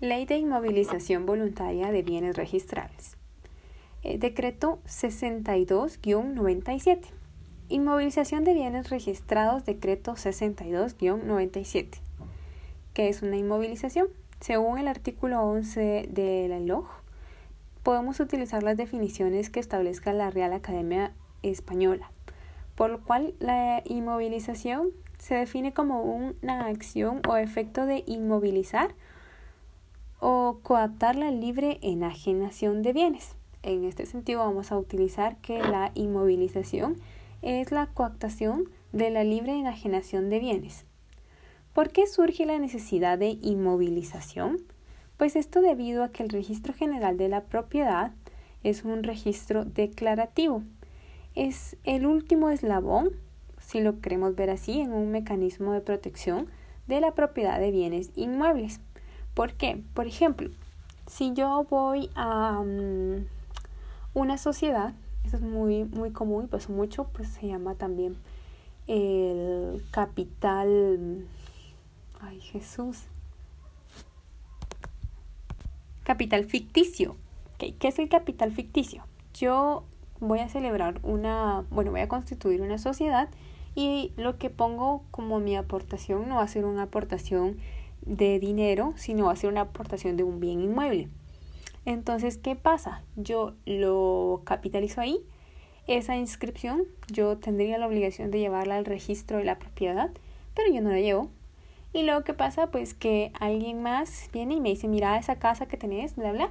Ley de Inmovilización Voluntaria de Bienes Registrables. Eh, decreto 62-97. Inmovilización de bienes registrados, decreto 62-97. ¿Qué es una inmovilización? Según el artículo 11 de la podemos utilizar las definiciones que establezca la Real Academia Española, por lo cual la inmovilización se define como una acción o efecto de inmovilizar o coaptar la libre enajenación de bienes. En este sentido vamos a utilizar que la inmovilización es la coaptación de la libre enajenación de bienes. ¿Por qué surge la necesidad de inmovilización? Pues esto debido a que el registro general de la propiedad es un registro declarativo. Es el último eslabón, si lo queremos ver así, en un mecanismo de protección de la propiedad de bienes inmuebles. ¿Por qué? Por ejemplo, si yo voy a mm, una sociedad, eso es muy, muy común y pues mucho, pues se llama también el capital, ay Jesús, capital ficticio. ¿Qué es el capital ficticio? Yo voy a celebrar una, bueno, voy a constituir una sociedad y lo que pongo como mi aportación no va a ser una aportación de dinero, sino va a ser una aportación de un bien inmueble. Entonces, ¿qué pasa? Yo lo capitalizo ahí. Esa inscripción yo tendría la obligación de llevarla al registro de la propiedad, pero yo no la llevo. Y luego, ¿qué pasa? Pues que alguien más viene y me dice, mira esa casa que tenés, bla, bla,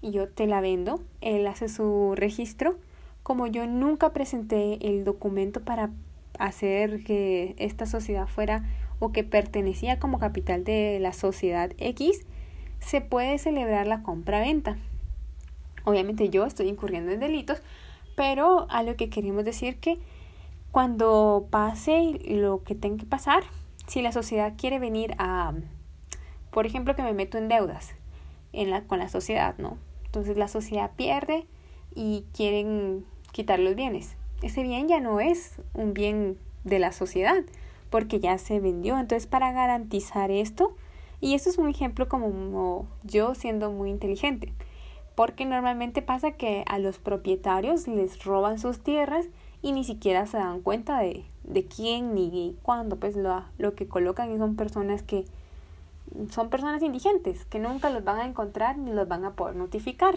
y yo te la vendo. Él hace su registro. Como yo nunca presenté el documento para hacer que esta sociedad fuera o que pertenecía como capital de la sociedad X, se puede celebrar la compra-venta. Obviamente yo estoy incurriendo en delitos, pero a lo que queremos decir que cuando pase lo que tenga que pasar, si la sociedad quiere venir a, por ejemplo, que me meto en deudas en la, con la sociedad, ¿no? Entonces la sociedad pierde y quieren quitar los bienes. Ese bien ya no es un bien de la sociedad, porque ya se vendió. Entonces, para garantizar esto, y esto es un ejemplo como yo siendo muy inteligente, porque normalmente pasa que a los propietarios les roban sus tierras y ni siquiera se dan cuenta de, de quién ni cuándo, pues lo, lo que colocan son personas que son personas indigentes, que nunca los van a encontrar ni los van a poder notificar.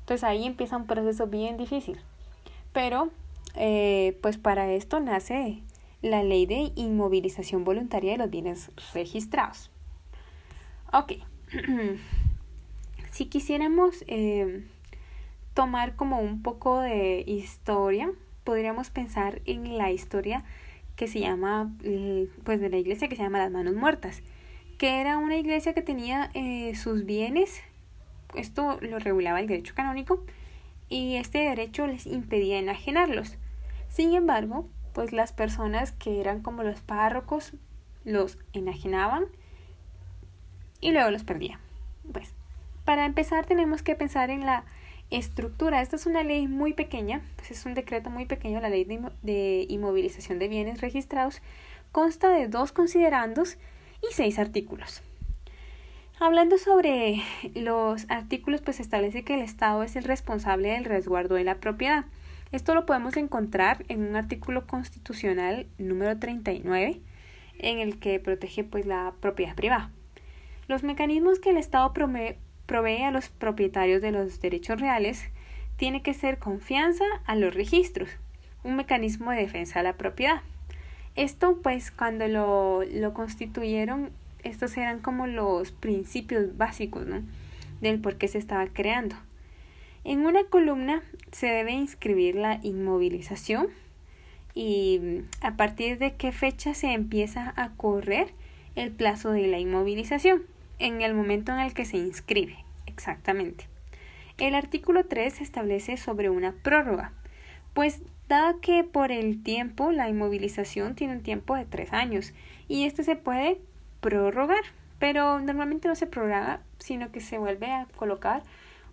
Entonces ahí empieza un proceso bien difícil. Pero, eh, pues para esto nace la ley de inmovilización voluntaria de los bienes registrados. Ok, si quisiéramos eh, tomar como un poco de historia, podríamos pensar en la historia que se llama, pues de la iglesia que se llama las manos muertas, que era una iglesia que tenía eh, sus bienes, esto lo regulaba el derecho canónico, y este derecho les impedía enajenarlos. Sin embargo, pues las personas que eran como los párrocos los enajenaban y luego los perdían. Pues para empezar tenemos que pensar en la estructura. Esta es una ley muy pequeña, pues es un decreto muy pequeño, la ley de, de inmovilización de bienes registrados. Consta de dos considerandos y seis artículos. Hablando sobre los artículos, pues establece que el Estado es el responsable del resguardo de la propiedad. Esto lo podemos encontrar en un artículo constitucional número 39 en el que protege pues la propiedad privada. Los mecanismos que el Estado provee a los propietarios de los derechos reales tiene que ser confianza a los registros, un mecanismo de defensa de la propiedad. Esto pues cuando lo, lo constituyeron, estos eran como los principios básicos ¿no? del por qué se estaba creando. En una columna se debe inscribir la inmovilización y mm, a partir de qué fecha se empieza a correr el plazo de la inmovilización, en el momento en el que se inscribe, exactamente. El artículo 3 establece sobre una prórroga, pues da que por el tiempo la inmovilización tiene un tiempo de tres años y este se puede prorrogar, pero normalmente no se prorroga, sino que se vuelve a colocar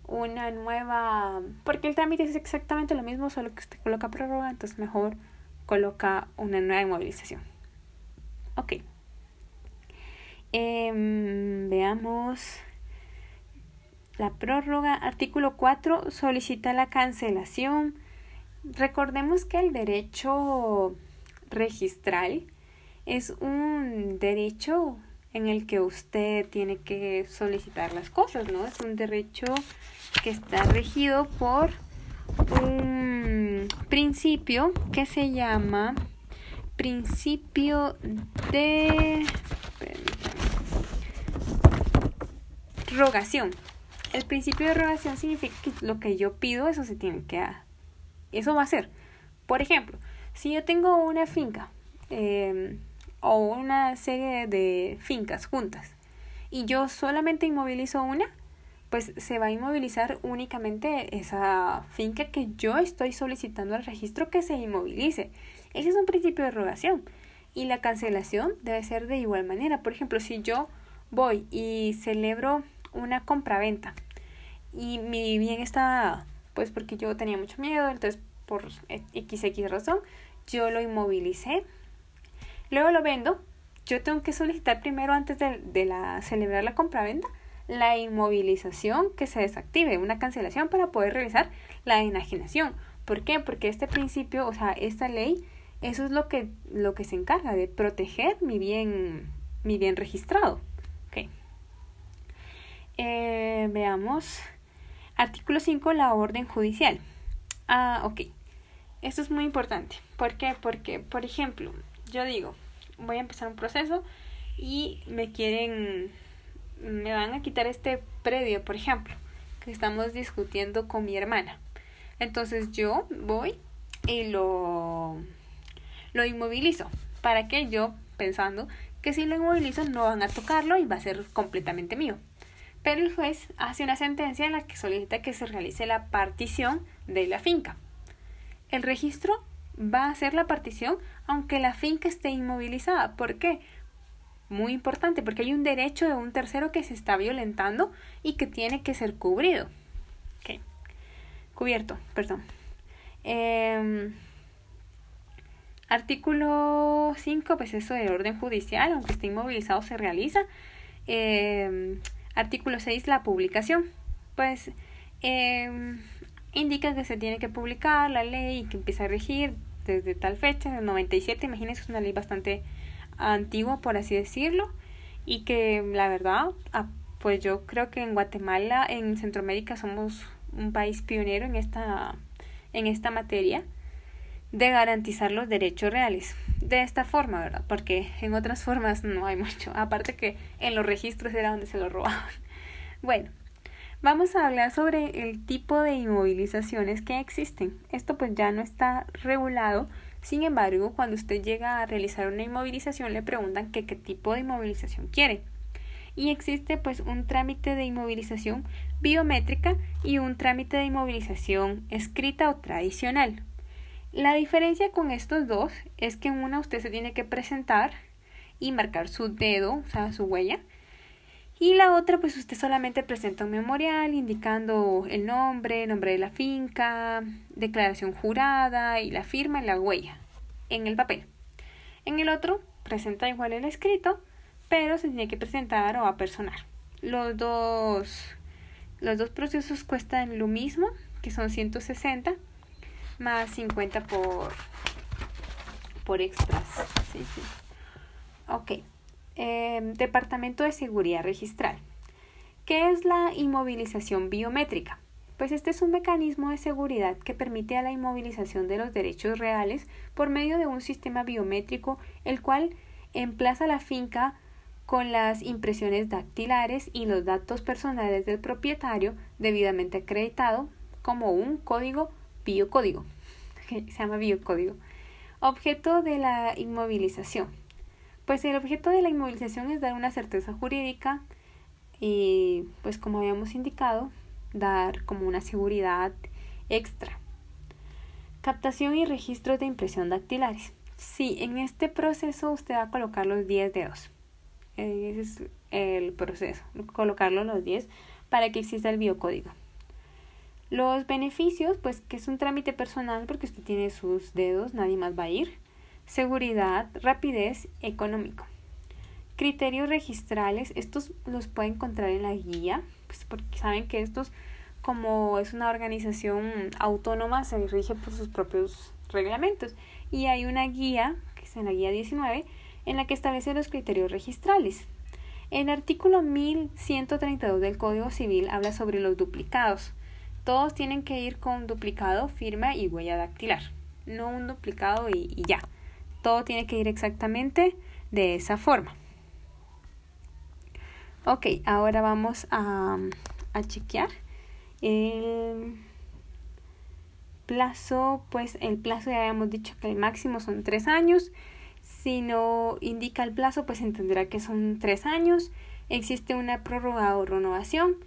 una nueva, porque el trámite es exactamente lo mismo, solo que usted coloca prórroga, entonces mejor coloca una nueva inmovilización. Ok. Em, veamos. la prórroga. Artículo 4 solicita la cancelación. Recordemos que el derecho registral es un derecho en el que usted tiene que solicitar las cosas, ¿no? Es un derecho que está regido por un principio que se llama principio de rogación. El principio de rogación significa que lo que yo pido, eso se tiene que dar. Eso va a ser. Por ejemplo, si yo tengo una finca em, o una serie de fincas juntas y yo solamente inmovilizo una, pues se va a inmovilizar únicamente esa finca que yo estoy solicitando al registro que se inmovilice. Ese es un principio de rogación. Y la cancelación debe ser de igual manera. Por ejemplo, si yo voy y celebro una compraventa y mi bien está, pues porque yo tenía mucho miedo, entonces por XX razón, yo lo inmovilicé. Luego lo vendo. Yo tengo que solicitar primero antes de, de la celebrar la compraventa la inmovilización que se desactive, una cancelación para poder realizar la enajenación. ¿Por qué? Porque este principio, o sea, esta ley, eso es lo que, lo que se encarga de proteger mi bien, mi bien registrado. Okay. Eh, veamos. Artículo 5, la orden judicial. Ah, ok. Esto es muy importante. ¿Por qué? Porque, por ejemplo, yo digo, voy a empezar un proceso y me quieren me van a quitar este predio, por ejemplo, que estamos discutiendo con mi hermana. Entonces yo voy y lo, lo inmovilizo. ¿Para que Yo pensando que si lo inmovilizo no van a tocarlo y va a ser completamente mío. Pero el juez hace una sentencia en la que solicita que se realice la partición de la finca. El registro va a hacer la partición aunque la finca esté inmovilizada. ¿Por qué? muy importante porque hay un derecho de un tercero que se está violentando y que tiene que ser cubrido. Okay. Cubierto, perdón. Em, artículo 5, pues eso del orden judicial, aunque esté inmovilizado, se realiza. Em, artículo 6, la publicación. Pues em, indica que se tiene que publicar la ley y que empieza a regir desde tal fecha, el 97, imagínense, es una ley bastante antiguo, por así decirlo, y que la verdad, ah, pues yo creo que en Guatemala, en Centroamérica, somos un país pionero en esta, en esta materia de garantizar los derechos reales. De esta forma, ¿verdad? Porque en otras formas no hay mucho. Aparte que en los registros era donde se lo robaban. Bueno, vamos a hablar sobre el tipo de inmovilizaciones que existen. Esto pues ya no está regulado sin embargo, cuando usted llega a realizar una inmovilización le preguntan qué tipo de inmovilización quiere. Y existe pues un trámite de inmovilización biométrica y un trámite de inmovilización escrita o tradicional. La diferencia con estos dos es que en una usted se tiene que presentar y marcar su dedo, o sea, su huella, y la otra, pues usted solamente presenta un memorial indicando el nombre, nombre de la finca, declaración jurada y la firma y la huella en el papel. En el otro, presenta igual el escrito, pero se tiene que presentar o apersonar. Los dos, los dos procesos cuestan lo mismo, que son 160 más 50 por, por extras. Sí, sí. Ok. Em, Departamento de Seguridad Registral. ¿Qué es la inmovilización biométrica? Pues este es un mecanismo de seguridad que permite a la inmovilización de los derechos reales por medio de un sistema biométrico el cual emplaza la finca con las impresiones dactilares y los datos personales del propietario debidamente acreditado como un código biocódigo. Se llama biocódigo. Objeto de la inmovilización. Pues el objeto de la inmovilización es dar una certeza jurídica y pues como habíamos indicado, dar como una seguridad extra. Captación y registro de impresión dactilares. Sí, en este proceso usted va a colocar los 10 dedos. Ese es el proceso, colocarlo los 10 para que exista el biocódigo. Los beneficios, pues que es un trámite personal porque usted tiene sus dedos, nadie más va a ir seguridad, rapidez, económico. Criterios registrales, estos los pueden encontrar en la guía, pues porque saben que estos, como es una organización autónoma, se rige por sus propios reglamentos. Y hay una guía, que es en la guía 19, en la que establece los criterios registrales. El artículo 1132 del Código Civil habla sobre los duplicados. Todos tienen que ir con duplicado, firma y huella dactilar. No un duplicado y, y ya. Todo tiene que ir exactamente de esa forma. Ok, ahora vamos a, a chequear el plazo, pues el plazo ya habíamos dicho que el máximo son tres años. Si no indica el plazo, pues entenderá que son tres años. Existe una prórroga o renovación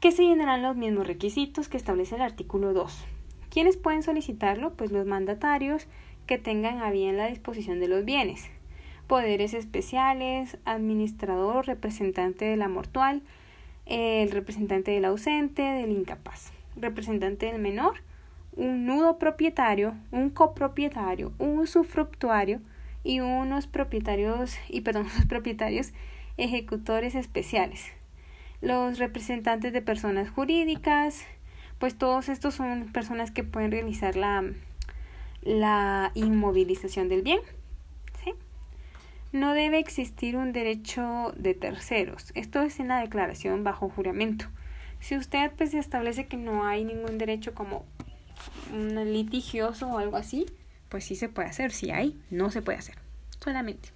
que se llenarán los mismos requisitos que establece el artículo 2. ¿Quiénes pueden solicitarlo? Pues los mandatarios que tengan a bien la disposición de los bienes poderes especiales, administrador, representante de la mortual, el representante del ausente, del incapaz, representante del menor, un nudo propietario, un copropietario, un usufructuario y unos propietarios y perdón, los propietarios ejecutores especiales. Los representantes de personas jurídicas, pues todos estos son personas que pueden realizar la, la inmovilización del bien no debe existir un derecho de terceros. Esto es en la declaración bajo juramento. Si usted pues establece que no hay ningún derecho como un litigioso o algo así, pues sí se puede hacer. Si hay, no se puede hacer. Solamente.